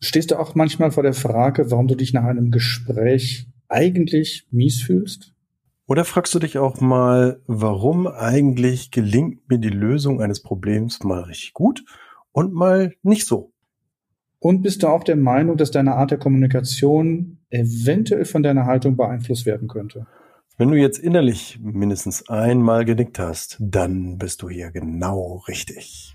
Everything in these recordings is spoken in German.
Stehst du auch manchmal vor der Frage, warum du dich nach einem Gespräch eigentlich mies fühlst? Oder fragst du dich auch mal, warum eigentlich gelingt mir die Lösung eines Problems mal richtig gut und mal nicht so? Und bist du auch der Meinung, dass deine Art der Kommunikation eventuell von deiner Haltung beeinflusst werden könnte? Wenn du jetzt innerlich mindestens einmal genickt hast, dann bist du hier genau richtig.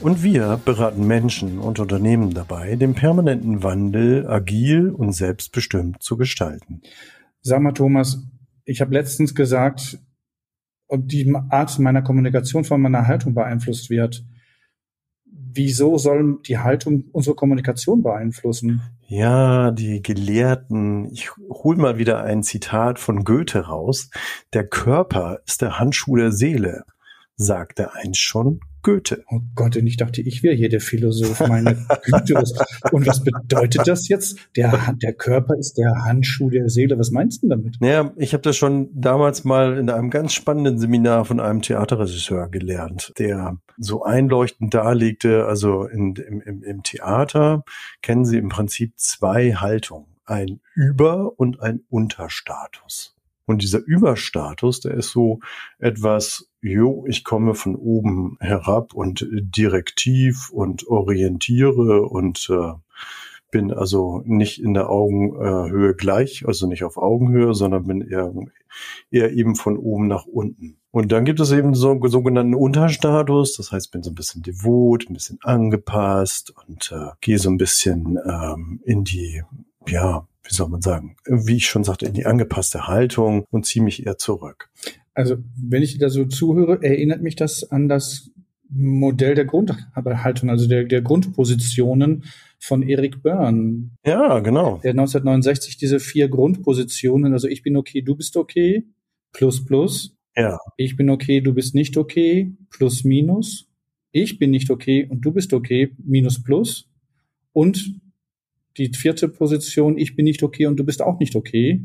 Und wir beraten Menschen und Unternehmen dabei, den permanenten Wandel agil und selbstbestimmt zu gestalten. Sag mal, Thomas, ich habe letztens gesagt, ob die Art meiner Kommunikation von meiner Haltung beeinflusst wird. Wieso soll die Haltung unsere Kommunikation beeinflussen? Ja, die Gelehrten, ich hol mal wieder ein Zitat von Goethe raus. Der Körper ist der Handschuh der Seele, sagte einst schon Goethe. Oh Gott, und ich dachte, ich wäre hier der Philosoph, meine Güte. Und was bedeutet das jetzt? Der, der Körper ist der Handschuh der Seele. Was meinst du damit? Naja, ich habe das schon damals mal in einem ganz spannenden Seminar von einem Theaterregisseur gelernt, der so einleuchtend darlegte, also in, im, im, im Theater kennen Sie im Prinzip zwei Haltungen. Ein Über- und ein Unterstatus. Und dieser Überstatus, der ist so etwas, jo, ich komme von oben herab und direktiv und orientiere und äh, bin also nicht in der Augenhöhe gleich, also nicht auf Augenhöhe, sondern bin eher, eher eben von oben nach unten. Und dann gibt es eben so einen sogenannten Unterstatus, das heißt, bin so ein bisschen devot, ein bisschen angepasst und äh, gehe so ein bisschen ähm, in die, ja, wie soll man sagen, wie ich schon sagte, in die angepasste Haltung und ziehe mich eher zurück. Also, wenn ich da so zuhöre, erinnert mich das an das Modell der Grundhaltung, also der, der Grundpositionen von Eric Byrne. Ja, genau. Der 1969 diese vier Grundpositionen, also ich bin okay, du bist okay, plus plus. Ja. Ich bin okay, du bist nicht okay, plus minus. Ich bin nicht okay und du bist okay, minus plus. Und die vierte Position, ich bin nicht okay und du bist auch nicht okay,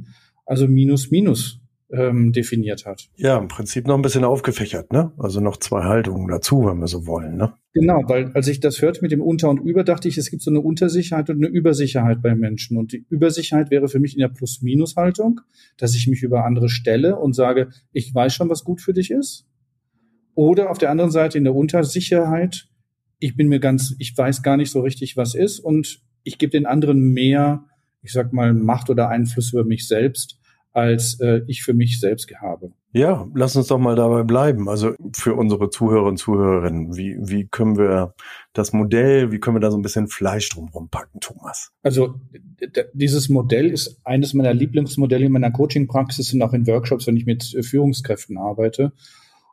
also minus minus ähm, definiert hat. Ja, im Prinzip noch ein bisschen aufgefächert, ne? Also noch zwei Haltungen dazu, wenn wir so wollen, ne? Genau, weil als ich das hörte mit dem Unter und Über, dachte ich, es gibt so eine Untersicherheit und eine Übersicherheit bei Menschen. Und die Übersicherheit wäre für mich in der Plus-Minus-Haltung, dass ich mich über andere stelle und sage, ich weiß schon, was gut für dich ist. Oder auf der anderen Seite in der Untersicherheit, ich bin mir ganz, ich weiß gar nicht so richtig, was ist und ich gebe den anderen mehr, ich sag mal, Macht oder Einfluss über mich selbst, als äh, ich für mich selbst habe. Ja, lass uns doch mal dabei bleiben. Also für unsere Zuhörer und Zuhörerinnen, wie, wie können wir das Modell, wie können wir da so ein bisschen Fleisch drumherum packen, Thomas? Also dieses Modell ist eines meiner Lieblingsmodelle in meiner Coaching-Praxis und auch in Workshops, wenn ich mit äh, Führungskräften arbeite.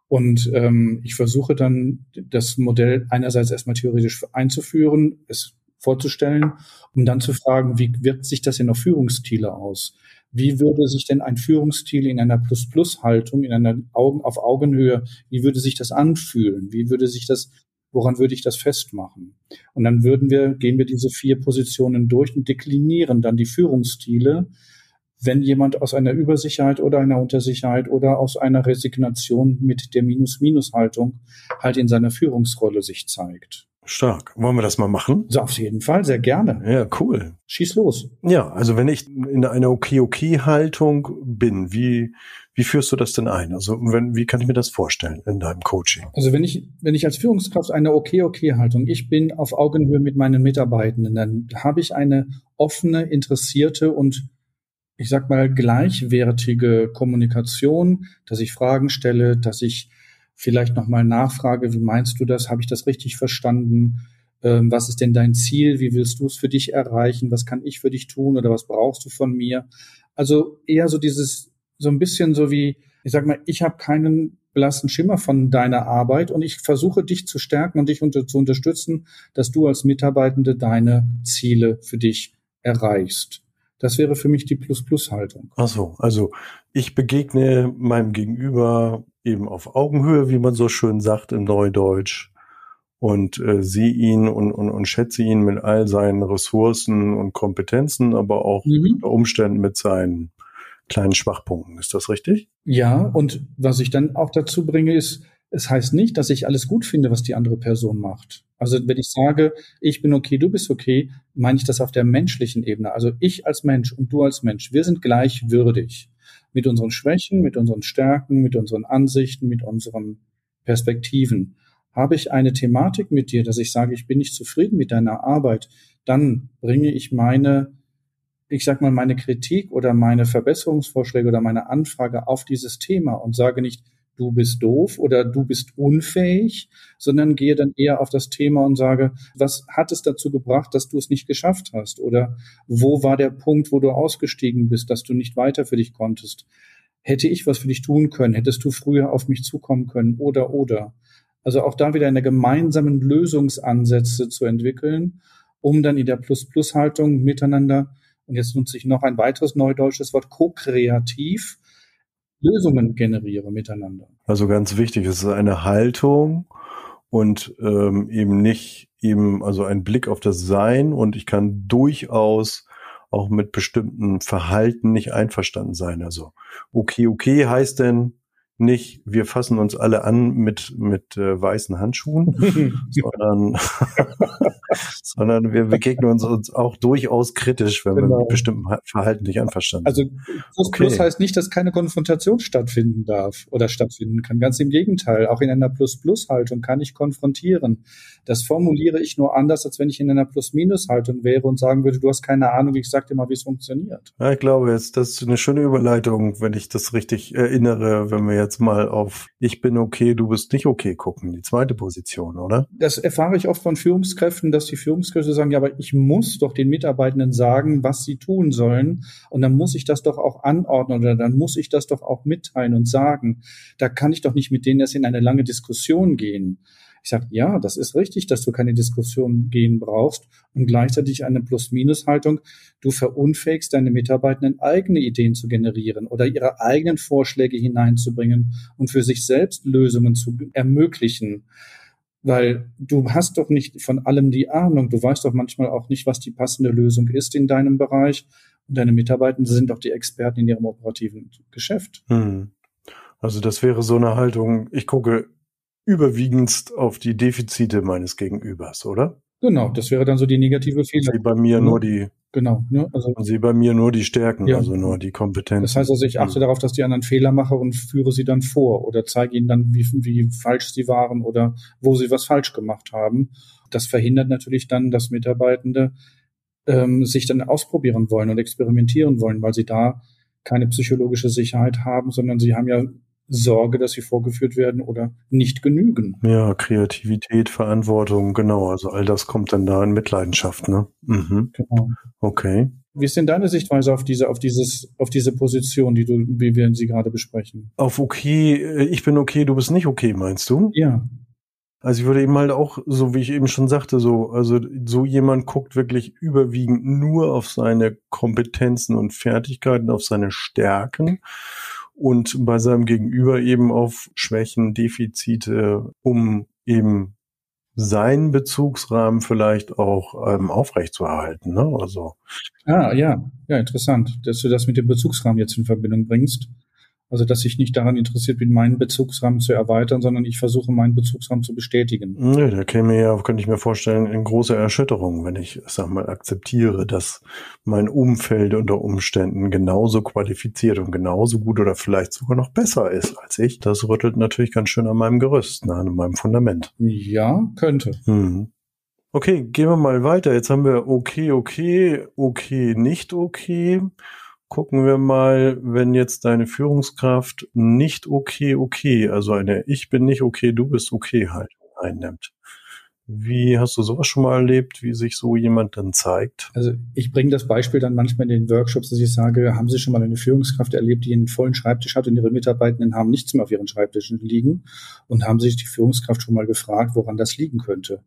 Und ähm, ich versuche dann, das Modell einerseits erstmal theoretisch einzuführen, es vorzustellen, um dann zu fragen, wie wirkt sich das in auf Führungsstile aus? Wie würde sich denn ein Führungsstil in einer Plus-Plus-Haltung, in einer Augen auf Augenhöhe, wie würde sich das anfühlen? Wie würde sich das, woran würde ich das festmachen? Und dann würden wir, gehen wir diese vier Positionen durch und deklinieren dann die Führungsstile, wenn jemand aus einer Übersicherheit oder einer Untersicherheit oder aus einer Resignation mit der Minus-Minus-Haltung halt in seiner Führungsrolle sich zeigt. Stark. Wollen wir das mal machen? So, auf jeden Fall, sehr gerne. Ja, cool. Schieß los. Ja, also wenn ich in einer Okay-Okay-Haltung bin, wie, wie führst du das denn ein? Also wenn, wie kann ich mir das vorstellen in deinem Coaching? Also wenn ich, wenn ich als Führungskraft eine Okay-Okay-Haltung, ich bin auf Augenhöhe mit meinen Mitarbeitenden, dann habe ich eine offene, interessierte und ich sag mal gleichwertige Kommunikation, dass ich Fragen stelle, dass ich vielleicht nochmal nachfrage, wie meinst du das? Habe ich das richtig verstanden? Ähm, was ist denn dein Ziel? Wie willst du es für dich erreichen? Was kann ich für dich tun oder was brauchst du von mir? Also eher so dieses, so ein bisschen so wie, ich sag mal, ich habe keinen blassen Schimmer von deiner Arbeit und ich versuche dich zu stärken und dich unter, zu unterstützen, dass du als Mitarbeitende deine Ziele für dich erreichst. Das wäre für mich die Plus-Plus-Haltung. Ach so, also ich begegne meinem Gegenüber eben auf Augenhöhe, wie man so schön sagt im Neudeutsch und äh, sehe ihn und, und, und schätze ihn mit all seinen Ressourcen und Kompetenzen, aber auch mhm. unter Umständen mit seinen kleinen Schwachpunkten. Ist das richtig? Ja, und was ich dann auch dazu bringe, ist, es heißt nicht, dass ich alles gut finde, was die andere Person macht. Also wenn ich sage, ich bin okay, du bist okay, meine ich das auf der menschlichen Ebene. Also ich als Mensch und du als Mensch, wir sind gleich würdig. Mit unseren Schwächen, mit unseren Stärken, mit unseren Ansichten, mit unseren Perspektiven. Habe ich eine Thematik mit dir, dass ich sage, ich bin nicht zufrieden mit deiner Arbeit, dann bringe ich meine, ich sag mal, meine Kritik oder meine Verbesserungsvorschläge oder meine Anfrage auf dieses Thema und sage nicht, du bist doof oder du bist unfähig, sondern gehe dann eher auf das Thema und sage, was hat es dazu gebracht, dass du es nicht geschafft hast? Oder wo war der Punkt, wo du ausgestiegen bist, dass du nicht weiter für dich konntest? Hätte ich was für dich tun können? Hättest du früher auf mich zukommen können? Oder, oder. Also auch da wieder eine gemeinsamen Lösungsansätze zu entwickeln, um dann in der Plus-Plus-Haltung miteinander, und jetzt nutze ich noch ein weiteres neudeutsches Wort, ko-kreativ, Lösungen generiere miteinander. Also ganz wichtig, es ist eine Haltung und ähm, eben nicht eben, also ein Blick auf das Sein und ich kann durchaus auch mit bestimmten Verhalten nicht einverstanden sein. Also okay, okay heißt denn, nicht, wir fassen uns alle an mit, mit äh, weißen Handschuhen, sondern, sondern wir begegnen uns, uns auch durchaus kritisch, wenn genau. wir mit bestimmten Verhalten nicht einverstanden also, sind. Also Plus Plus okay. heißt nicht, dass keine Konfrontation stattfinden darf oder stattfinden kann. Ganz im Gegenteil, auch in einer Plus-Plus-Haltung kann ich konfrontieren. Das formuliere ich nur anders, als wenn ich in einer Plus-Minus-Haltung wäre und sagen würde, du hast keine Ahnung, ich sag dir mal, wie es funktioniert. Ja, ich glaube jetzt, das ist eine schöne Überleitung, wenn ich das richtig erinnere, wenn wir jetzt jetzt mal auf ich bin okay, du bist nicht okay gucken, die zweite Position, oder? Das erfahre ich oft von Führungskräften, dass die Führungskräfte sagen, ja, aber ich muss doch den Mitarbeitenden sagen, was sie tun sollen. Und dann muss ich das doch auch anordnen oder dann muss ich das doch auch mitteilen und sagen. Da kann ich doch nicht mit denen erst in eine lange Diskussion gehen. Ich sage, ja, das ist richtig, dass du keine Diskussion gehen brauchst und gleichzeitig eine Plus-Minus-Haltung. Du verunfähigst deine Mitarbeitenden, eigene Ideen zu generieren oder ihre eigenen Vorschläge hineinzubringen und für sich selbst Lösungen zu ermöglichen. Weil du hast doch nicht von allem die Ahnung. Du weißt doch manchmal auch nicht, was die passende Lösung ist in deinem Bereich. Und deine Mitarbeitenden sind doch die Experten in ihrem operativen Geschäft. Hm. Also das wäre so eine Haltung, ich gucke überwiegend auf die Defizite meines Gegenübers, oder? Genau, das wäre dann so die negative Fehler. Sie bei mir nur die Genau. Ne? Also, sie bei mir nur die Stärken, ja. also nur die Kompetenzen. Das heißt also, ich achte darauf, dass die anderen Fehler mache und führe sie dann vor oder zeige ihnen dann, wie, wie falsch sie waren oder wo sie was falsch gemacht haben. Das verhindert natürlich dann, dass Mitarbeitende ähm, sich dann ausprobieren wollen und experimentieren wollen, weil sie da keine psychologische Sicherheit haben, sondern sie haben ja Sorge, dass sie vorgeführt werden oder nicht genügen. Ja, Kreativität, Verantwortung, genau. Also all das kommt dann da in Mitleidenschaft, ne? Mhm. Genau. Okay. Wie ist denn deine Sichtweise auf diese, auf dieses, auf diese Position, die du, wie wir sie gerade besprechen? Auf okay, äh, ich bin okay, du bist nicht okay, meinst du? Ja. Also ich würde eben halt auch, so wie ich eben schon sagte, so, also so jemand guckt wirklich überwiegend nur auf seine Kompetenzen und Fertigkeiten, auf seine Stärken und bei seinem Gegenüber eben auf Schwächen, Defizite, um eben seinen Bezugsrahmen vielleicht auch ähm, aufrechtzuerhalten. Ne? Also. Ah, ja, ja, interessant, dass du das mit dem Bezugsrahmen jetzt in Verbindung bringst. Also, dass ich nicht daran interessiert bin, meinen Bezugsrahmen zu erweitern, sondern ich versuche, meinen Bezugsrahmen zu bestätigen. Nö, da käme ja, könnte ich mir vorstellen, in große Erschütterung, wenn ich, sag mal, akzeptiere, dass mein Umfeld unter Umständen genauso qualifiziert und genauso gut oder vielleicht sogar noch besser ist als ich. Das rüttelt natürlich ganz schön an meinem Gerüst, ne, an meinem Fundament. Ja, könnte. Hm. Okay, gehen wir mal weiter. Jetzt haben wir okay, okay, okay, nicht okay gucken wir mal, wenn jetzt deine Führungskraft nicht okay, okay, also eine Ich bin nicht okay, du bist okay Haltung einnimmt. Wie hast du sowas schon mal erlebt, wie sich so jemand dann zeigt? Also ich bringe das Beispiel dann manchmal in den Workshops, dass ich sage, haben Sie schon mal eine Führungskraft erlebt, die einen vollen Schreibtisch hat und Ihre Mitarbeitenden haben nichts mehr auf ihren Schreibtischen liegen und haben sich die Führungskraft schon mal gefragt, woran das liegen könnte.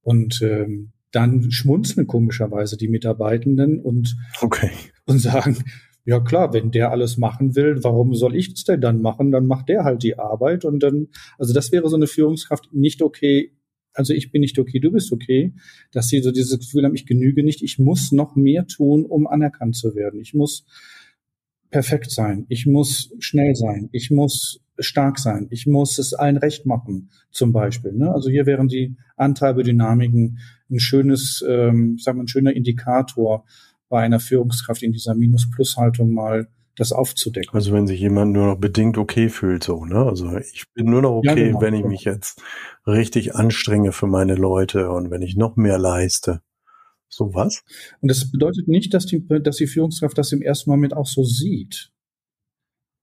Und ähm, dann schmunzeln komischerweise die Mitarbeitenden und, okay. und sagen, ja klar, wenn der alles machen will, warum soll ich das denn dann machen? Dann macht der halt die Arbeit und dann, also das wäre so eine Führungskraft nicht okay, also ich bin nicht okay, du bist okay, dass sie so dieses Gefühl haben, ich genüge nicht, ich muss noch mehr tun, um anerkannt zu werden. Ich muss perfekt sein, ich muss schnell sein, ich muss stark sein, ich muss es allen recht machen, zum Beispiel. Ne? Also hier wären die Antreibedynamiken ein schönes, ähm, sagen wir, ein schöner Indikator bei einer Führungskraft in dieser Minus-Plus-Haltung mal das aufzudecken. Also wenn sich jemand nur noch bedingt okay fühlt, so, ne? Also ich bin nur noch okay, ja, genau, wenn ich mich jetzt richtig anstrenge für meine Leute und wenn ich noch mehr leiste. So was? Und das bedeutet nicht, dass die, dass die Führungskraft das im ersten Moment auch so sieht.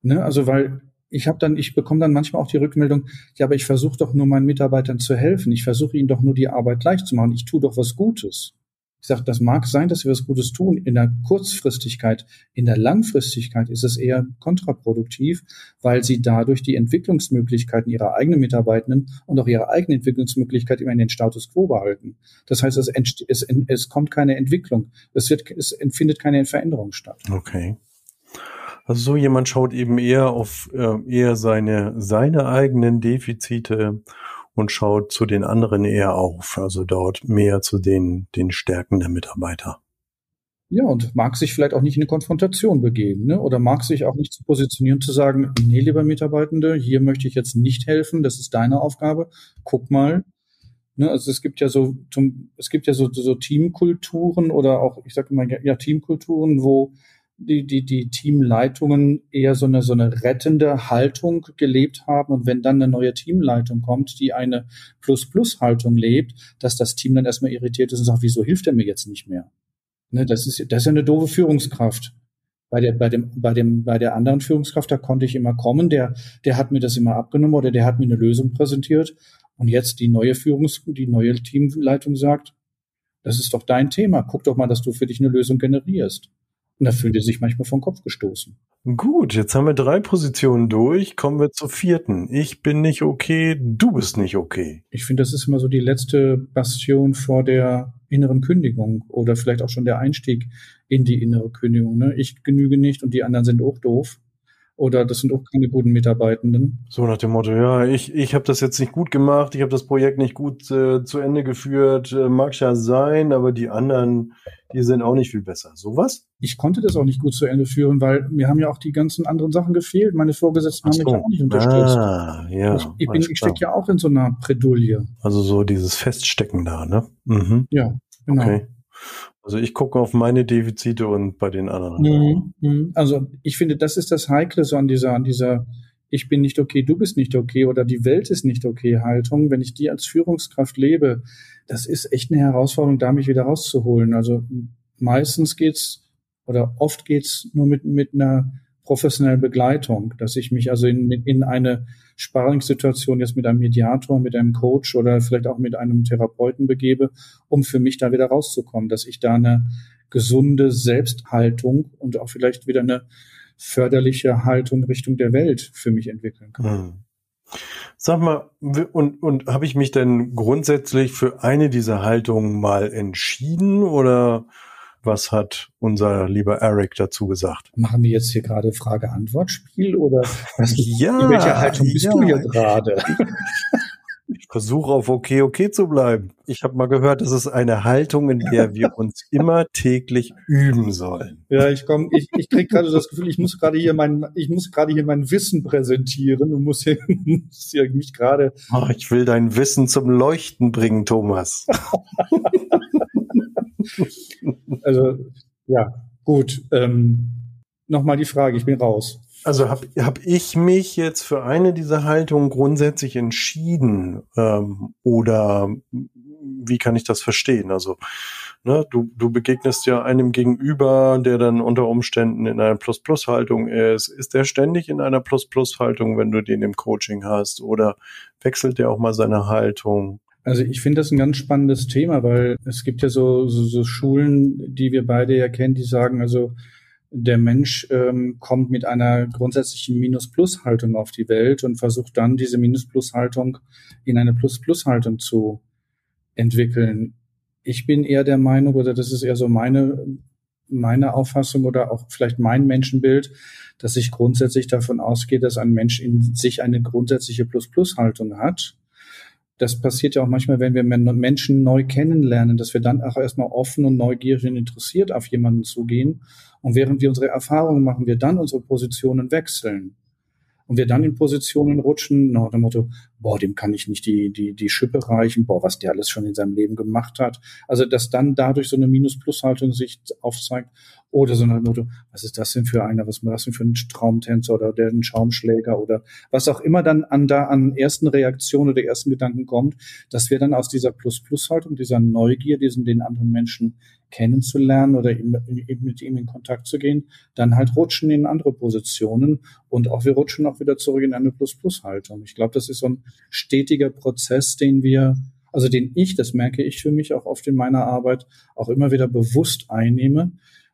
Ne? Also weil ich habe dann, ich bekomme dann manchmal auch die Rückmeldung, ja, aber ich versuche doch nur meinen Mitarbeitern zu helfen. Ich versuche ihnen doch nur die Arbeit leicht zu machen. Ich tue doch was Gutes. Ich sage, das mag sein, dass wir was Gutes tun. In der Kurzfristigkeit, in der Langfristigkeit ist es eher kontraproduktiv, weil sie dadurch die Entwicklungsmöglichkeiten ihrer eigenen Mitarbeitenden und auch ihre eigene Entwicklungsmöglichkeit immer in den Status quo behalten. Das heißt, es, es, es kommt keine Entwicklung. Es, wird, es findet keine Veränderung statt. Okay. Also so jemand schaut eben eher auf äh, eher seine seine eigenen Defizite und schaut zu den anderen eher auf, also dort mehr zu den, den Stärken der Mitarbeiter. Ja, und mag sich vielleicht auch nicht in eine Konfrontation begeben, ne? oder mag sich auch nicht zu positionieren, zu sagen, nee, lieber Mitarbeitende, hier möchte ich jetzt nicht helfen, das ist deine Aufgabe, guck mal. Ne? Also es gibt ja so, es gibt ja so, so Teamkulturen oder auch, ich sage immer, ja, Teamkulturen, wo die, die, die Teamleitungen eher so eine, so eine rettende Haltung gelebt haben. Und wenn dann eine neue Teamleitung kommt, die eine Plus-Plus-Haltung lebt, dass das Team dann erstmal irritiert ist und sagt, wieso hilft er mir jetzt nicht mehr? Ne, das ist, das ist ja eine doofe Führungskraft. Bei der, bei dem, bei dem, bei der anderen Führungskraft, da konnte ich immer kommen, der, der hat mir das immer abgenommen oder der hat mir eine Lösung präsentiert. Und jetzt die neue Führungs, die neue Teamleitung sagt, das ist doch dein Thema. Guck doch mal, dass du für dich eine Lösung generierst. Und da fühlt er sich manchmal vom Kopf gestoßen. Gut, jetzt haben wir drei Positionen durch. Kommen wir zur vierten. Ich bin nicht okay, du bist nicht okay. Ich finde, das ist immer so die letzte Bastion vor der inneren Kündigung oder vielleicht auch schon der Einstieg in die innere Kündigung. Ne? Ich genüge nicht und die anderen sind auch doof oder das sind auch keine guten Mitarbeitenden. So nach dem Motto, ja, ich, ich habe das jetzt nicht gut gemacht, ich habe das Projekt nicht gut äh, zu Ende geführt, äh, mag ja sein, aber die anderen, die sind auch nicht viel besser. Sowas? Ich konnte das auch nicht gut zu Ende führen, weil mir haben ja auch die ganzen anderen Sachen gefehlt. Meine Vorgesetzten haben so. mich auch nicht unterstützt. Ah, ja, ich, ich, bin, ich stecke ja auch in so einer Predulie. Also so dieses Feststecken da, ne? Mhm. Ja, genau. Okay. Also ich gucke auf meine Defizite und bei den anderen. Mhm, mhm. Also ich finde, das ist das Heikle so an dieser, an dieser ich bin nicht okay, du bist nicht okay oder die Welt ist nicht okay Haltung. Wenn ich die als Führungskraft lebe, das ist echt eine Herausforderung, da mich wieder rauszuholen. Also meistens geht's oder oft geht's nur mit, mit einer professionellen Begleitung, dass ich mich also in, in eine Sparringssituation jetzt mit einem Mediator, mit einem Coach oder vielleicht auch mit einem Therapeuten begebe, um für mich da wieder rauszukommen, dass ich da eine gesunde Selbsthaltung und auch vielleicht wieder eine förderliche Haltung Richtung der Welt für mich entwickeln kann. Hm. Sag mal, und, und habe ich mich denn grundsätzlich für eine dieser Haltungen mal entschieden oder was hat unser lieber Eric dazu gesagt? Machen wir jetzt hier gerade Frage-Antwort-Spiel oder ja, in welcher Haltung bist ja. du hier gerade? Ich versuche auf okay, okay zu bleiben. Ich habe mal gehört, das ist eine Haltung, in der wir uns immer täglich üben sollen. Ja, ich komme, ich, ich kriege gerade das Gefühl, ich muss gerade hier mein, ich muss gerade hier mein Wissen präsentieren und muss hier, muss hier mich gerade. Ich will dein Wissen zum Leuchten bringen, Thomas. also, ja, gut. Ähm, Nochmal die Frage, ich bin raus. Also habe hab ich mich jetzt für eine dieser Haltungen grundsätzlich entschieden ähm, oder wie kann ich das verstehen? Also ne, du, du begegnest ja einem Gegenüber, der dann unter Umständen in einer Plus-Plus-Haltung ist. Ist der ständig in einer Plus-Plus-Haltung, wenn du den im Coaching hast oder wechselt der auch mal seine Haltung? Also ich finde das ein ganz spannendes Thema, weil es gibt ja so, so, so Schulen, die wir beide ja kennen, die sagen, also der Mensch ähm, kommt mit einer grundsätzlichen Minus-Plus-Haltung auf die Welt und versucht dann diese Minus-Plus-Haltung in eine Plus-Plus-Haltung zu entwickeln. Ich bin eher der Meinung, oder das ist eher so meine, meine Auffassung oder auch vielleicht mein Menschenbild, dass ich grundsätzlich davon ausgehe, dass ein Mensch in sich eine grundsätzliche Plus-Plus-Haltung hat das passiert ja auch manchmal, wenn wir Menschen neu kennenlernen, dass wir dann auch erstmal offen und neugierig und interessiert auf jemanden zugehen. Und während wir unsere Erfahrungen machen, wir dann unsere Positionen wechseln und wir dann in Positionen rutschen, nach dem Motto, boah, dem kann ich nicht die, die, die Schippe reichen, boah, was der alles schon in seinem Leben gemacht hat. Also, dass dann dadurch so eine Minus-Plus-Haltung sich aufzeigt oder so ein Motto, was ist das denn für einer, was ist das denn für ein Traumtänzer oder der ein Schaumschläger oder was auch immer dann an da an ersten Reaktionen oder ersten Gedanken kommt, dass wir dann aus dieser Plus-Plus-Haltung, dieser Neugier, diesen den anderen Menschen kennenzulernen oder mit ihm in Kontakt zu gehen, dann halt rutschen in andere Positionen und auch wir rutschen auch wieder zurück in eine Plus-Plus-Haltung. Ich glaube, das ist so ein stetiger Prozess, den wir also den ich, das merke ich für mich auch oft in meiner Arbeit, auch immer wieder bewusst einnehme,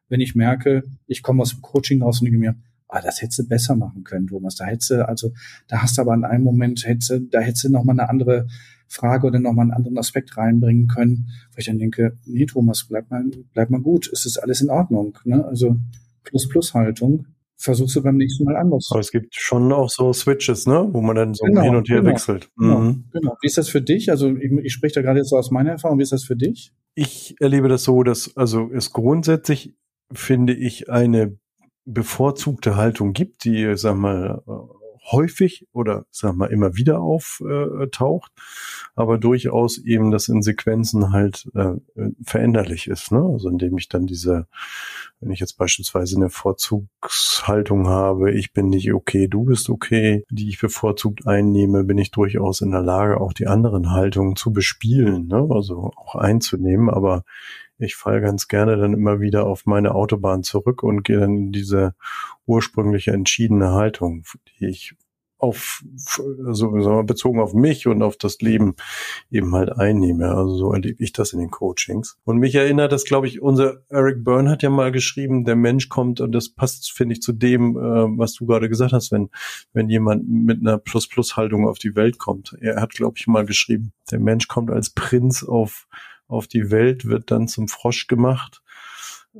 wenn ich merke, ich komme aus dem Coaching raus und denke mir, ah, das hättest du besser machen können, Thomas. Da hättest du, also, da hast du aber in einem Moment, hättest du, da hättest du nochmal eine andere Frage oder nochmal einen anderen Aspekt reinbringen können, wo ich dann denke, nee, Thomas, bleib mal, bleib mal gut. Es ist alles in Ordnung, ne? Also, Plus-Plus-Haltung. Versuchst du beim nächsten Mal anders. Aber es gibt schon auch so Switches, ne, wo man dann so genau, hin und her genau, wechselt. Genau, mhm. genau. Wie ist das für dich? Also ich, ich spreche da gerade jetzt so aus meiner Erfahrung. Wie ist das für dich? Ich erlebe das so, dass also es grundsätzlich finde ich, eine bevorzugte Haltung gibt, die, sag mal, häufig oder sag mal immer wieder auftaucht, aber durchaus eben das in Sequenzen halt äh, veränderlich ist. Ne? Also indem ich dann diese, wenn ich jetzt beispielsweise eine Vorzugshaltung habe, ich bin nicht okay, du bist okay, die ich bevorzugt einnehme, bin ich durchaus in der Lage, auch die anderen Haltungen zu bespielen, ne? also auch einzunehmen, aber ich falle ganz gerne dann immer wieder auf meine Autobahn zurück und gehe dann in diese ursprüngliche entschiedene Haltung, die ich auf, so also bezogen auf mich und auf das Leben eben halt einnehme. Also so erlebe ich das in den Coachings. Und mich erinnert das, glaube ich, unser Eric Byrne hat ja mal geschrieben, der Mensch kommt, und das passt, finde ich, zu dem, äh, was du gerade gesagt hast, wenn, wenn jemand mit einer Plus-Plus-Haltung auf die Welt kommt. Er hat, glaube ich, mal geschrieben, der Mensch kommt als Prinz auf auf die Welt, wird dann zum Frosch gemacht.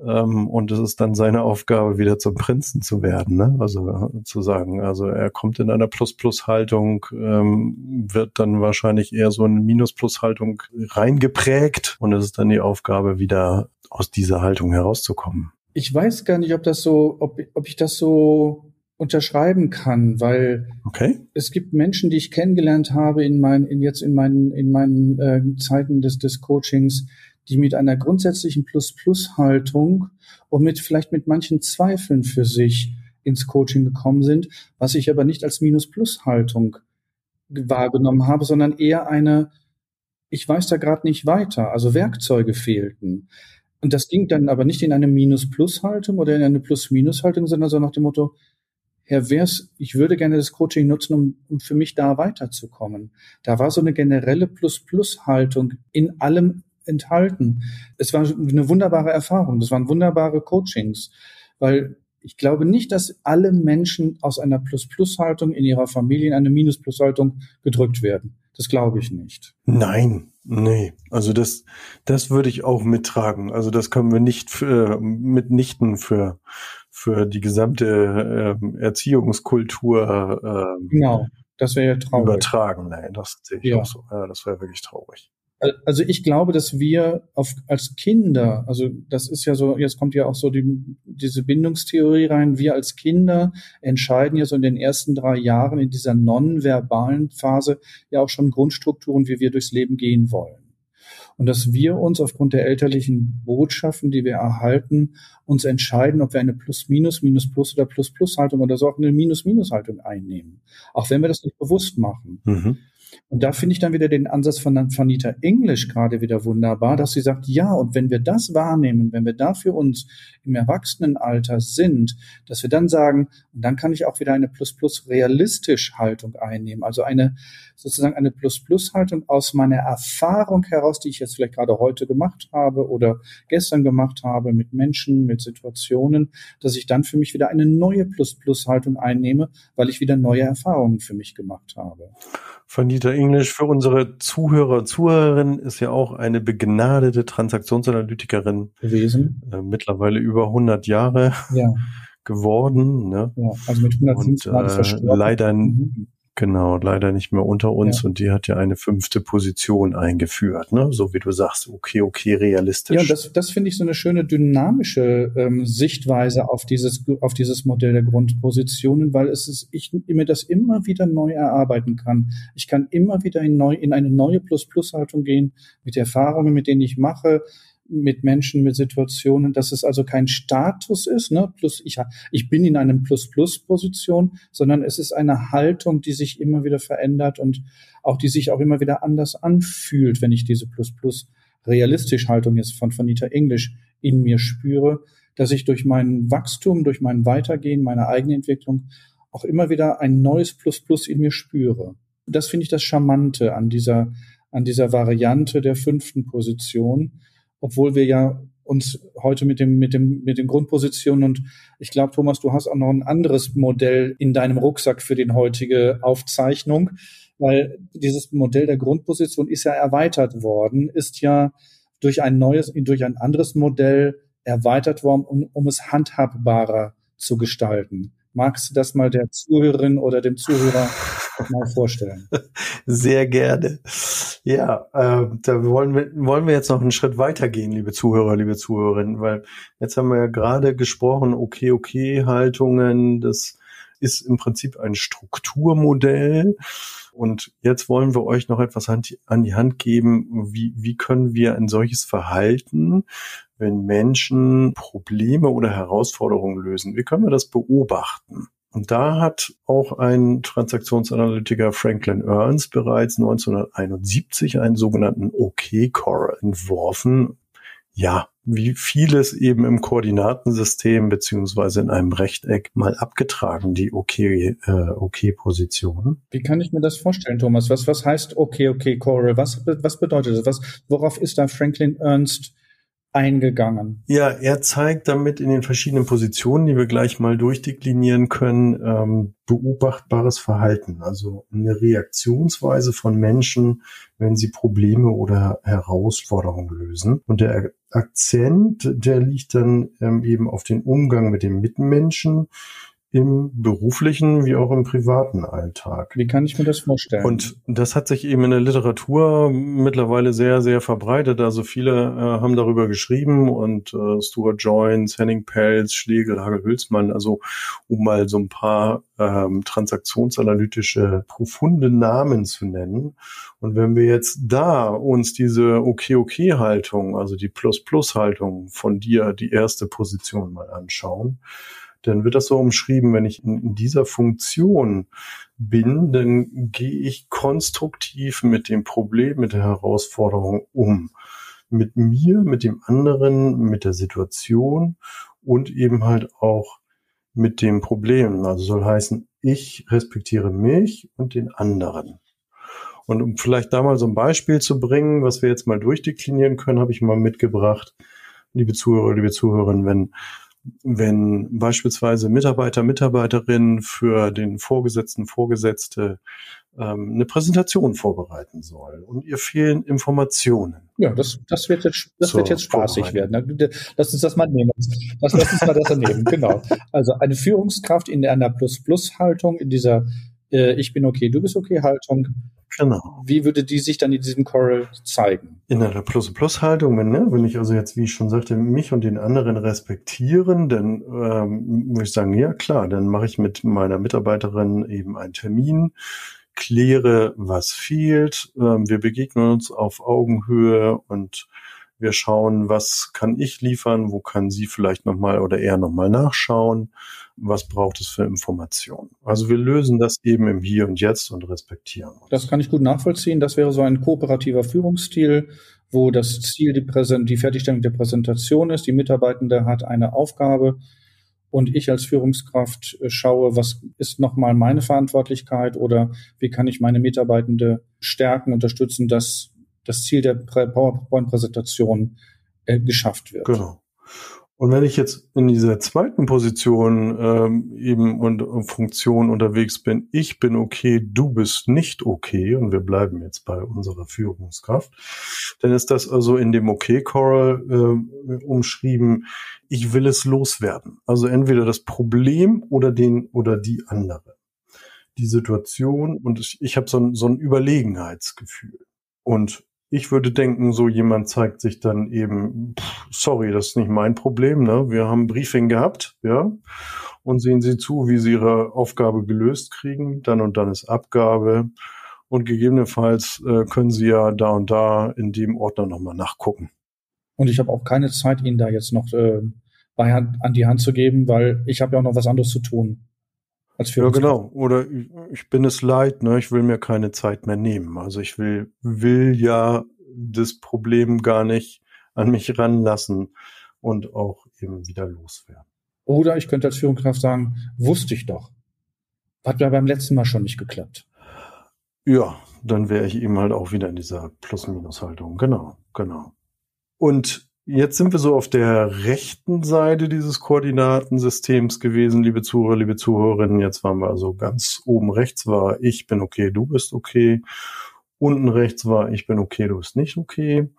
Ähm, und es ist dann seine Aufgabe, wieder zum Prinzen zu werden. Ne? Also zu sagen, also er kommt in einer Plus-Plus-Haltung, ähm, wird dann wahrscheinlich eher so eine Minus-Plus-Haltung reingeprägt. Und es ist dann die Aufgabe, wieder aus dieser Haltung herauszukommen. Ich weiß gar nicht, ob das so, ob, ob ich das so unterschreiben kann, weil okay. es gibt Menschen, die ich kennengelernt habe in meinen, in jetzt in meinen, in meinen äh, Zeiten des, des Coachings, die mit einer grundsätzlichen Plus-Plus-Haltung und mit vielleicht mit manchen Zweifeln für sich ins Coaching gekommen sind, was ich aber nicht als Minus-Plus-Haltung wahrgenommen habe, sondern eher eine, ich weiß da gerade nicht weiter, also Werkzeuge fehlten. Und das ging dann aber nicht in eine Minus-Plus-Haltung oder in eine Plus-Minus-Haltung, sondern so nach dem Motto, Herr Wers, ich würde gerne das Coaching nutzen, um, um für mich da weiterzukommen. Da war so eine generelle Plus-Plus-Haltung in allem enthalten. Es war eine wunderbare Erfahrung. Das waren wunderbare Coachings, weil ich glaube nicht, dass alle Menschen aus einer Plus-Plus-Haltung in ihrer Familie in eine Minus-Plus-Haltung gedrückt werden. Das glaube ich nicht. Nein, nee. Also das, das würde ich auch mittragen. Also das können wir nicht für, mitnichten für, für die gesamte äh, Erziehungskultur äh, genau, das wäre traurig. übertragen. Nein, das sehe ich ja. auch so. Ja, das wäre wirklich traurig. Also ich glaube, dass wir auf, als Kinder, also das ist ja so, jetzt kommt ja auch so die, diese Bindungstheorie rein, wir als Kinder entscheiden ja so in den ersten drei Jahren in dieser nonverbalen Phase ja auch schon Grundstrukturen, wie wir durchs Leben gehen wollen und dass wir uns aufgrund der elterlichen Botschaften, die wir erhalten, uns entscheiden, ob wir eine Plus-Minus, Minus-Plus oder Plus-Plus-Haltung oder so auch eine Minus-Minus-Haltung einnehmen. Auch wenn wir das nicht bewusst machen. Mhm. Und da finde ich dann wieder den Ansatz von, von Anita English gerade wieder wunderbar, dass sie sagt, ja, und wenn wir das wahrnehmen, wenn wir da für uns im Erwachsenenalter sind, dass wir dann sagen, und dann kann ich auch wieder eine Plus-Plus realistisch Haltung einnehmen, also eine sozusagen eine Plus-Plus-Haltung aus meiner Erfahrung heraus, die ich jetzt vielleicht gerade heute gemacht habe oder gestern gemacht habe mit Menschen, mit Situationen, dass ich dann für mich wieder eine neue Plus-Plus-Haltung einnehme, weil ich wieder neue Erfahrungen für mich gemacht habe. Von Dieter Englisch für unsere Zuhörer, Zuhörerinnen ist ja auch eine begnadete Transaktionsanalytikerin gewesen. Äh, mittlerweile über 100 Jahre ja. geworden. Ne? Ja, also mit 105 Und, äh, leider mhm. Genau, leider nicht mehr unter uns ja. und die hat ja eine fünfte Position eingeführt, ne? So wie du sagst, okay, okay, realistisch. Ja, das, das finde ich so eine schöne dynamische ähm, Sichtweise auf dieses, auf dieses Modell der Grundpositionen, weil es ist, ich mir das immer wieder neu erarbeiten kann. Ich kann immer wieder in, neu, in eine neue Plus-Plus-Haltung gehen, mit Erfahrungen, mit denen ich mache, mit Menschen, mit Situationen, dass es also kein Status ist, ne, plus ich, ich bin in einem Plus-Plus-Position, sondern es ist eine Haltung, die sich immer wieder verändert und auch die sich auch immer wieder anders anfühlt, wenn ich diese Plus-Plus realistisch Haltung jetzt von Vanita English in mir spüre, dass ich durch mein Wachstum, durch mein Weitergehen, meine eigene Entwicklung auch immer wieder ein neues Plus-Plus in mir spüre. Das finde ich das Charmante an dieser, an dieser Variante der fünften Position, obwohl wir ja uns heute mit dem, mit dem, mit den Grundpositionen und ich glaube, Thomas, du hast auch noch ein anderes Modell in deinem Rucksack für die heutige Aufzeichnung, weil dieses Modell der Grundposition ist ja erweitert worden, ist ja durch ein neues, durch ein anderes Modell erweitert worden, um, um es handhabbarer zu gestalten. Magst du das mal der Zuhörerin oder dem Zuhörer mal vorstellen? Sehr gerne. Ja, äh, da wollen wir, wollen wir jetzt noch einen Schritt weitergehen, liebe Zuhörer, liebe Zuhörerinnen, weil jetzt haben wir ja gerade gesprochen, okay, okay, Haltungen, das ist im Prinzip ein Strukturmodell. Und jetzt wollen wir euch noch etwas an die Hand geben, wie, wie können wir ein solches Verhalten wenn Menschen Probleme oder Herausforderungen lösen? Wie können wir das beobachten? Und da hat auch ein Transaktionsanalytiker Franklin Ernst bereits 1971 einen sogenannten OK-Core entworfen. Ja, wie vieles eben im Koordinatensystem beziehungsweise in einem Rechteck mal abgetragen, die OK-Position. Äh, OK wie kann ich mir das vorstellen, Thomas? Was, was heißt OK-OK-Core? Was, was bedeutet das? Was, worauf ist da Franklin Ernst eingegangen. Ja, er zeigt damit in den verschiedenen Positionen, die wir gleich mal durchdeklinieren können, ähm, beobachtbares Verhalten, also eine Reaktionsweise von Menschen, wenn sie Probleme oder Herausforderungen lösen. Und der Akzent, der liegt dann ähm, eben auf den Umgang mit dem Mitmenschen, im beruflichen wie auch im privaten Alltag. Wie kann ich mir das vorstellen? Und das hat sich eben in der Literatur mittlerweile sehr, sehr verbreitet. Also viele äh, haben darüber geschrieben und äh, Stuart Joins, Henning Pelz, Schlegel, Hagel Hülsmann, also um mal so ein paar ähm, transaktionsanalytische profunde Namen zu nennen. Und wenn wir jetzt da uns diese Okay-Okay-Haltung, also die Plus-Plus-Haltung von dir, die erste Position mal anschauen, dann wird das so umschrieben, wenn ich in, in dieser Funktion bin, dann gehe ich konstruktiv mit dem Problem, mit der Herausforderung um. Mit mir, mit dem anderen, mit der Situation und eben halt auch mit dem Problem. Also soll heißen, ich respektiere mich und den anderen. Und um vielleicht da mal so ein Beispiel zu bringen, was wir jetzt mal durchdeklinieren können, habe ich mal mitgebracht, liebe Zuhörer, liebe Zuhörerinnen, wenn wenn beispielsweise Mitarbeiter, Mitarbeiterinnen für den Vorgesetzten, Vorgesetzte ähm, eine Präsentation vorbereiten soll und ihr fehlen Informationen. Ja, das, das wird jetzt, das wird jetzt spaßig werden. Lass uns das mal nehmen. Lass, lass uns mal das nehmen. Genau. Also eine Führungskraft in einer Plus-Plus-Haltung, in dieser äh, Ich bin okay, du bist okay Haltung, Genau. Wie würde die sich dann in diesem Coral zeigen? In einer Plus-Plus-Haltung, wenn, ne, wenn ich also jetzt, wie ich schon sagte, mich und den anderen respektieren, dann ähm, muss ich sagen, ja klar, dann mache ich mit meiner Mitarbeiterin eben einen Termin, kläre, was fehlt, ähm, wir begegnen uns auf Augenhöhe und Wir schauen, was kann ich liefern, wo kann sie vielleicht nochmal oder eher nochmal nachschauen, was braucht es für Informationen. Also wir lösen das eben im Hier und Jetzt und respektieren uns. Das kann ich gut nachvollziehen. Das wäre so ein kooperativer Führungsstil, wo das Ziel die, Präsent die Fertigstellung der Präsentation ist. Die Mitarbeitende hat eine Aufgabe, und ich als Führungskraft äh, schaue, was ist nochmal meine Verantwortlichkeit oder wie kann ich meine Mitarbeitende stärken, unterstützen, dass das Ziel der PowerPoint-Präsentation äh, geschafft wird. Genau. Und wenn ich jetzt in dieser zweiten Position ähm, eben und Funktion unterwegs bin, ich bin okay, du bist nicht okay, und wir bleiben jetzt bei unserer Führungskraft, dann ist das also in dem Okay-Coral äh, umschrieben, ich will es loswerden. Also entweder das Problem oder den oder die andere. Die Situation und ich, ich habe so ein, so ein Überlegenheitsgefühl. Und ich würde denken, so jemand zeigt sich dann eben, pff, sorry, das ist nicht mein Problem, ne? Wir haben ein Briefing gehabt, ja, und sehen Sie zu, wie Sie Ihre Aufgabe gelöst kriegen. Dann und dann ist Abgabe. Und gegebenenfalls äh, können Sie ja da und da in dem Ordner nochmal nachgucken. Und ich habe auch keine Zeit, Ihnen da jetzt noch äh, bei Hand, an die Hand zu geben, weil ich habe ja auch noch was anderes zu tun. Als ja, genau. Oder ich, ich bin es leid, ne? ich will mir keine Zeit mehr nehmen. Also ich will, will ja das Problem gar nicht an mich ranlassen und auch eben wieder loswerden. Oder ich könnte als Führungskraft sagen, wusste ich doch. Hat ja beim letzten Mal schon nicht geklappt. Ja, dann wäre ich eben halt auch wieder in dieser Plus-Minus-Haltung. Genau, genau. Und Jetzt sind wir so auf der rechten Seite dieses Koordinatensystems gewesen, liebe Zuhörer, liebe Zuhörerinnen. Jetzt waren wir also ganz oben rechts war ich bin okay, du bist okay. Unten rechts war ich bin okay, du bist nicht okay.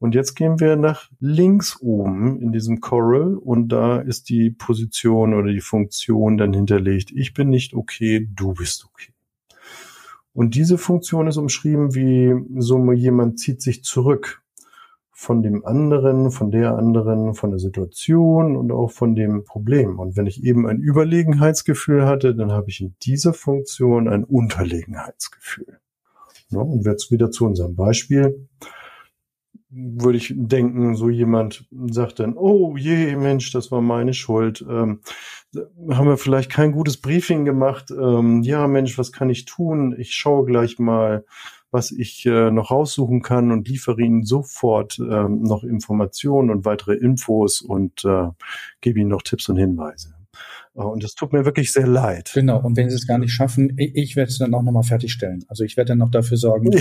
Und jetzt gehen wir nach links oben in diesem Coral und da ist die Position oder die Funktion dann hinterlegt. Ich bin nicht okay, du bist okay. Und diese Funktion ist umschrieben wie so jemand zieht sich zurück von dem anderen, von der anderen, von der Situation und auch von dem Problem. Und wenn ich eben ein Überlegenheitsgefühl hatte, dann habe ich in dieser Funktion ein Unterlegenheitsgefühl. Ja, und jetzt wieder zu unserem Beispiel. Würde ich denken, so jemand sagt dann, oh je, Mensch, das war meine Schuld. Ähm, haben wir vielleicht kein gutes Briefing gemacht? Ähm, ja, Mensch, was kann ich tun? Ich schaue gleich mal, was ich äh, noch raussuchen kann und liefere Ihnen sofort äh, noch Informationen und weitere Infos und äh, gebe Ihnen noch Tipps und Hinweise. Äh, und es tut mir wirklich sehr leid. Genau, und wenn Sie es gar nicht schaffen, ich, ich werde es dann auch nochmal fertigstellen. Also ich werde dann noch dafür sorgen, ja,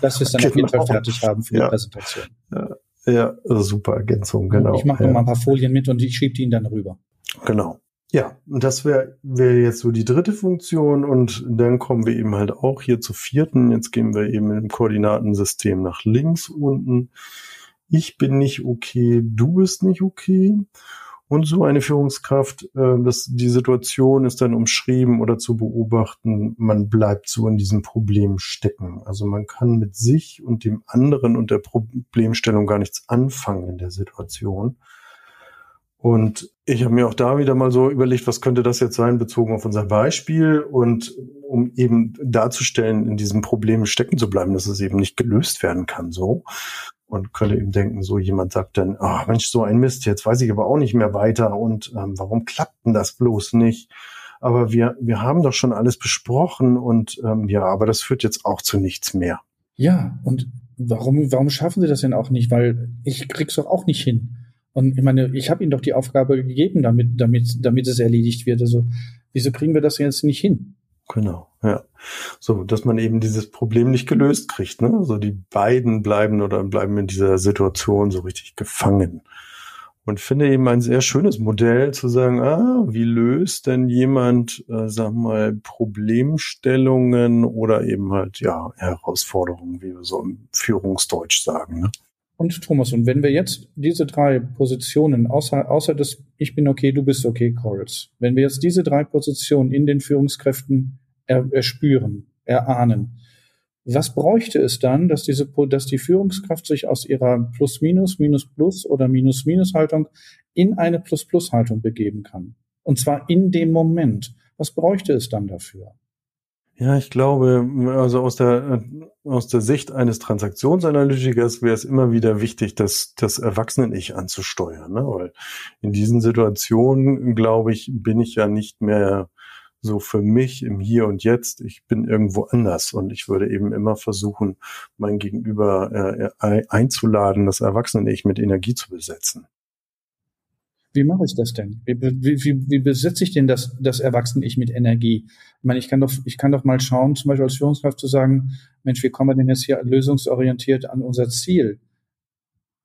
dass wir es dann genau. auf jeden Fall genau. fertig haben für ja. die Präsentation. Ja, ja, super Ergänzung, genau. Ich mache ja. noch mal ein paar Folien mit und ich schiebe die Ihnen dann rüber. Genau. Ja, und das wäre wär jetzt so die dritte Funktion und dann kommen wir eben halt auch hier zur vierten. Jetzt gehen wir eben im Koordinatensystem nach links unten. Ich bin nicht okay, du bist nicht okay. Und so eine Führungskraft, äh, das, die Situation ist dann umschrieben oder zu beobachten, man bleibt so in diesem Problem stecken. Also man kann mit sich und dem anderen und der Problemstellung gar nichts anfangen in der Situation. Und ich habe mir auch da wieder mal so überlegt, was könnte das jetzt sein, bezogen auf unser Beispiel und um eben darzustellen, in diesem Problem stecken zu bleiben, dass es eben nicht gelöst werden kann, so. Und könnte eben denken, so jemand sagt dann, ach Mensch, so ein Mist, jetzt weiß ich aber auch nicht mehr weiter und ähm, warum klappt denn das bloß nicht? Aber wir, wir haben doch schon alles besprochen und ähm, ja, aber das führt jetzt auch zu nichts mehr. Ja, und warum, warum schaffen Sie das denn auch nicht? Weil ich krieg's doch auch nicht hin. Und ich meine, ich habe ihnen doch die Aufgabe gegeben, damit, damit, damit es erledigt wird. Also, wieso kriegen wir das jetzt nicht hin? Genau, ja. So, dass man eben dieses Problem nicht gelöst kriegt, ne? Also die beiden bleiben oder bleiben in dieser Situation so richtig gefangen. Und finde eben ein sehr schönes Modell zu sagen, ah, wie löst denn jemand, äh, sag mal, Problemstellungen oder eben halt, ja, Herausforderungen, wie wir so im Führungsdeutsch sagen, ne? Und Thomas, und wenn wir jetzt diese drei Positionen, außer, außer des Ich bin okay, du bist okay Calls, wenn wir jetzt diese drei Positionen in den Führungskräften er, erspüren, erahnen, was bräuchte es dann, dass diese, dass die Führungskraft sich aus ihrer Plus-Minus, Minus-Plus oder Minus-Minus-Haltung in eine Plus-Plus-Haltung begeben kann? Und zwar in dem Moment. Was bräuchte es dann dafür? Ja, ich glaube, also aus der, aus der Sicht eines Transaktionsanalytikers wäre es immer wieder wichtig, das, das Erwachsenen-Ich anzusteuern. Ne? Weil in diesen Situationen, glaube ich, bin ich ja nicht mehr so für mich im Hier und Jetzt. Ich bin irgendwo anders und ich würde eben immer versuchen, mein Gegenüber äh, einzuladen, das Erwachsene-Ich mit Energie zu besetzen. Wie mache ich das denn? Wie, wie, wie, wie besetze ich denn das, das Erwachsene-Ich mit Energie? Ich meine, ich kann doch, ich kann doch mal schauen, zum Beispiel als Führungskraft zu sagen, Mensch, wie kommen wir denn jetzt hier lösungsorientiert an unser Ziel?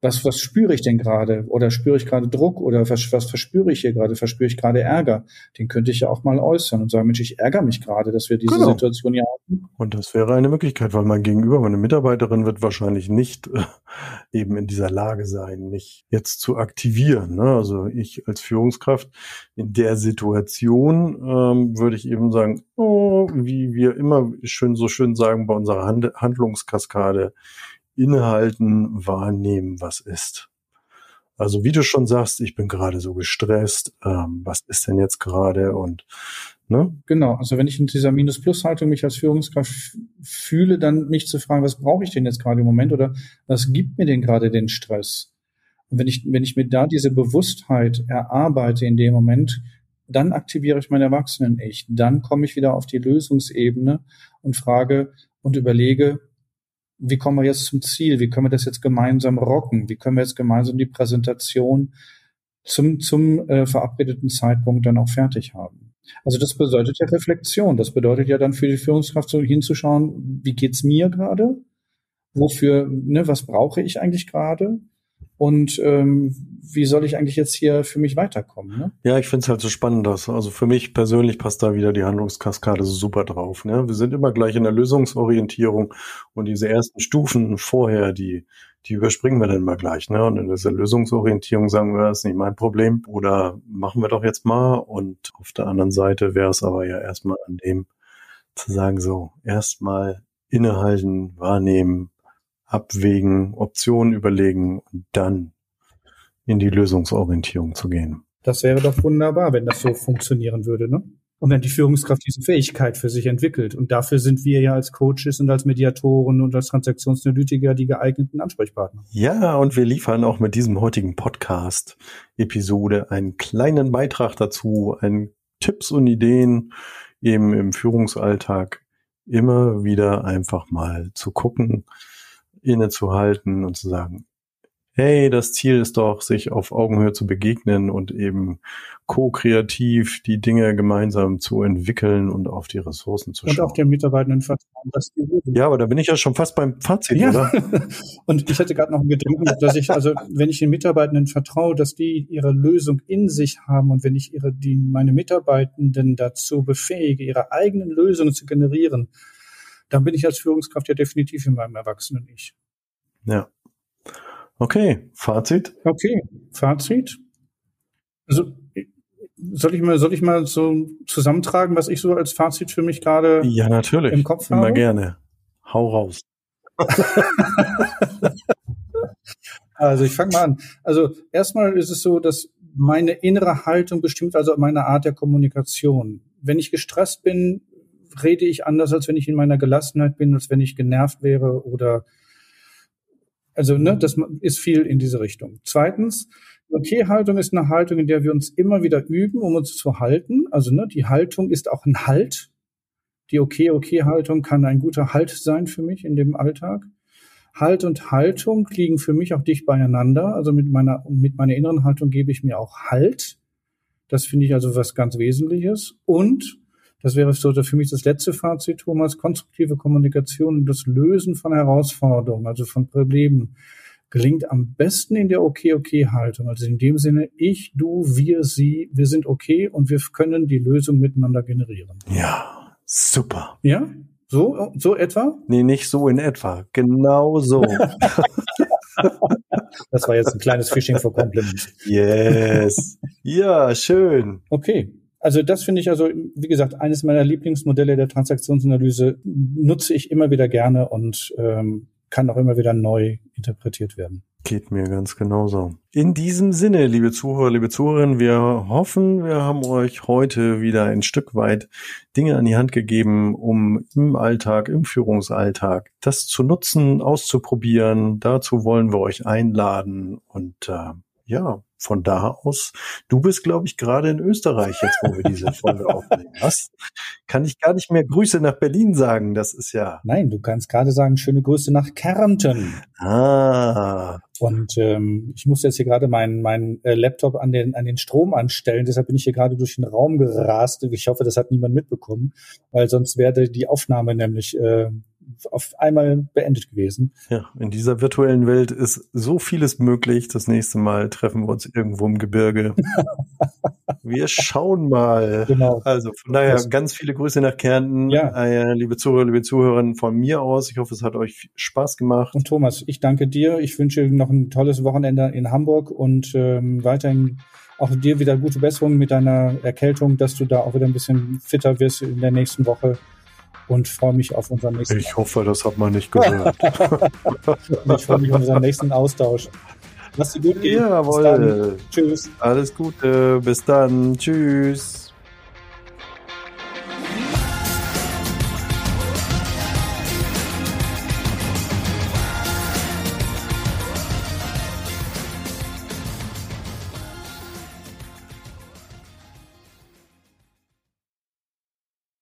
Was, was spüre ich denn gerade? Oder spüre ich gerade Druck? Oder was, was verspüre ich hier gerade? Verspüre ich gerade Ärger? Den könnte ich ja auch mal äußern und sagen, Mensch, ich ärgere mich gerade, dass wir diese genau. Situation hier haben. Und das wäre eine Möglichkeit, weil mein Gegenüber, meine Mitarbeiterin wird wahrscheinlich nicht äh, eben in dieser Lage sein, mich jetzt zu aktivieren. Ne? Also ich als Führungskraft in der Situation ähm, würde ich eben sagen, oh, wie wir immer schön so schön sagen bei unserer Hand Handlungskaskade, innehalten, wahrnehmen, was ist. Also wie du schon sagst, ich bin gerade so gestresst, ähm, was ist denn jetzt gerade und ne? Genau, also wenn ich in dieser Minus-Plus-Haltung mich als Führungskraft fühle, dann mich zu fragen, was brauche ich denn jetzt gerade im Moment oder was gibt mir denn gerade den Stress? Und wenn ich, wenn ich mir da diese Bewusstheit erarbeite in dem Moment, dann aktiviere ich mein Erwachsenen-Ich, dann komme ich wieder auf die Lösungsebene und frage und überlege, wie kommen wir jetzt zum Ziel? Wie können wir das jetzt gemeinsam rocken? Wie können wir jetzt gemeinsam die Präsentation zum, zum äh, verabredeten Zeitpunkt dann auch fertig haben? Also das bedeutet ja Reflexion. Das bedeutet ja dann für die Führungskraft so hinzuschauen, wie geht's mir gerade? Wofür, ne, was brauche ich eigentlich gerade? Und ähm, wie soll ich eigentlich jetzt hier für mich weiterkommen? Ne? Ja, ich finde es halt so spannend, dass, also für mich persönlich passt da wieder die Handlungskaskade so super drauf. Ne? Wir sind immer gleich in der Lösungsorientierung und diese ersten Stufen vorher, die, die überspringen wir dann mal gleich. Ne? Und in dieser Lösungsorientierung sagen wir, das ist nicht mein Problem oder machen wir doch jetzt mal. Und auf der anderen Seite wäre es aber ja erstmal an dem zu sagen, so, erstmal innehalten, wahrnehmen, abwägen, Optionen überlegen und dann in die Lösungsorientierung zu gehen. Das wäre doch wunderbar, wenn das so funktionieren würde, ne? Und wenn die Führungskraft diese Fähigkeit für sich entwickelt. Und dafür sind wir ja als Coaches und als Mediatoren und als Transaktionsanalytiker die geeigneten Ansprechpartner. Ja, und wir liefern auch mit diesem heutigen Podcast-Episode einen kleinen Beitrag dazu, einen Tipps und Ideen eben im Führungsalltag immer wieder einfach mal zu gucken, innezuhalten und zu sagen, hey, das Ziel ist doch, sich auf Augenhöhe zu begegnen und eben ko-kreativ die Dinge gemeinsam zu entwickeln und auf die Ressourcen zu schauen. Und auch den Mitarbeitenden vertrauen, dass die Ja, aber da bin ich ja schon fast beim Fazit, ja. oder? und ich hätte gerade noch einen Gedanken, dass ich, also wenn ich den Mitarbeitenden vertraue, dass die ihre Lösung in sich haben und wenn ich ihre, die, meine Mitarbeitenden dazu befähige, ihre eigenen Lösungen zu generieren, dann bin ich als Führungskraft ja definitiv in meinem Erwachsenen-Ich. Ja. Okay, Fazit? Okay, Fazit. Also soll ich mal, soll ich mal so zusammentragen, was ich so als Fazit für mich gerade ja, natürlich. im Kopf habe? Immer gerne. Hau raus. also ich fange mal an. Also erstmal ist es so, dass meine innere Haltung bestimmt also meine Art der Kommunikation. Wenn ich gestresst bin, rede ich anders, als wenn ich in meiner Gelassenheit bin, als wenn ich genervt wäre oder also ne, das ist viel in diese Richtung. Zweitens, Okay-Haltung ist eine Haltung, in der wir uns immer wieder üben, um uns zu halten. Also ne, die Haltung ist auch ein Halt. Die Okay-Okay-Haltung kann ein guter Halt sein für mich in dem Alltag. Halt und Haltung liegen für mich auch dicht beieinander. Also mit meiner, mit meiner inneren Haltung gebe ich mir auch Halt. Das finde ich also was ganz Wesentliches. Und das wäre so für mich das letzte Fazit, Thomas. Konstruktive Kommunikation und das Lösen von Herausforderungen, also von Problemen, gelingt am besten in der Okay-Okay-Haltung. Also in dem Sinne, ich, du, wir, sie, wir sind okay und wir können die Lösung miteinander generieren. Ja, super. Ja? So, so etwa? Nee, nicht so in etwa. Genau so. das war jetzt ein kleines Fishing for Compliments. Yes. Ja, schön. Okay. Also das finde ich also, wie gesagt, eines meiner Lieblingsmodelle der Transaktionsanalyse nutze ich immer wieder gerne und ähm, kann auch immer wieder neu interpretiert werden. Geht mir ganz genauso. In diesem Sinne, liebe Zuhörer, liebe Zuhörerinnen, wir hoffen, wir haben euch heute wieder ein Stück weit Dinge an die Hand gegeben, um im Alltag, im Führungsalltag das zu nutzen, auszuprobieren. Dazu wollen wir euch einladen und äh, ja, von da aus, du bist, glaube ich, gerade in Österreich, jetzt wo wir diese Folge aufnehmen. Was? Kann ich gar nicht mehr Grüße nach Berlin sagen, das ist ja. Nein, du kannst gerade sagen, schöne Grüße nach Kärnten. Ah. Und ähm, ich muss jetzt hier gerade meinen mein, äh, Laptop an den, an den Strom anstellen, deshalb bin ich hier gerade durch den Raum gerast. Ich hoffe, das hat niemand mitbekommen, weil sonst wäre die Aufnahme nämlich äh, auf einmal beendet gewesen. Ja, in dieser virtuellen Welt ist so vieles möglich. Das nächste Mal treffen wir uns irgendwo im Gebirge. wir schauen mal. Genau. Also von daher das ganz viele Grüße nach Kärnten. Ja. Äh, liebe Zuhörer, liebe Zuhörerinnen von mir aus. Ich hoffe, es hat euch Spaß gemacht. Und Thomas, ich danke dir. Ich wünsche noch ein tolles Wochenende in Hamburg und ähm, weiterhin auch dir wieder gute Besserung mit deiner Erkältung, dass du da auch wieder ein bisschen fitter wirst in der nächsten Woche und freue mich auf unseren nächsten. Ich hoffe, das hat man nicht gehört. ich freue mich auf unseren nächsten Austausch. Lass dir gut gehen. Jawohl. Tschüss. Alles Gute. Bis dann. Tschüss.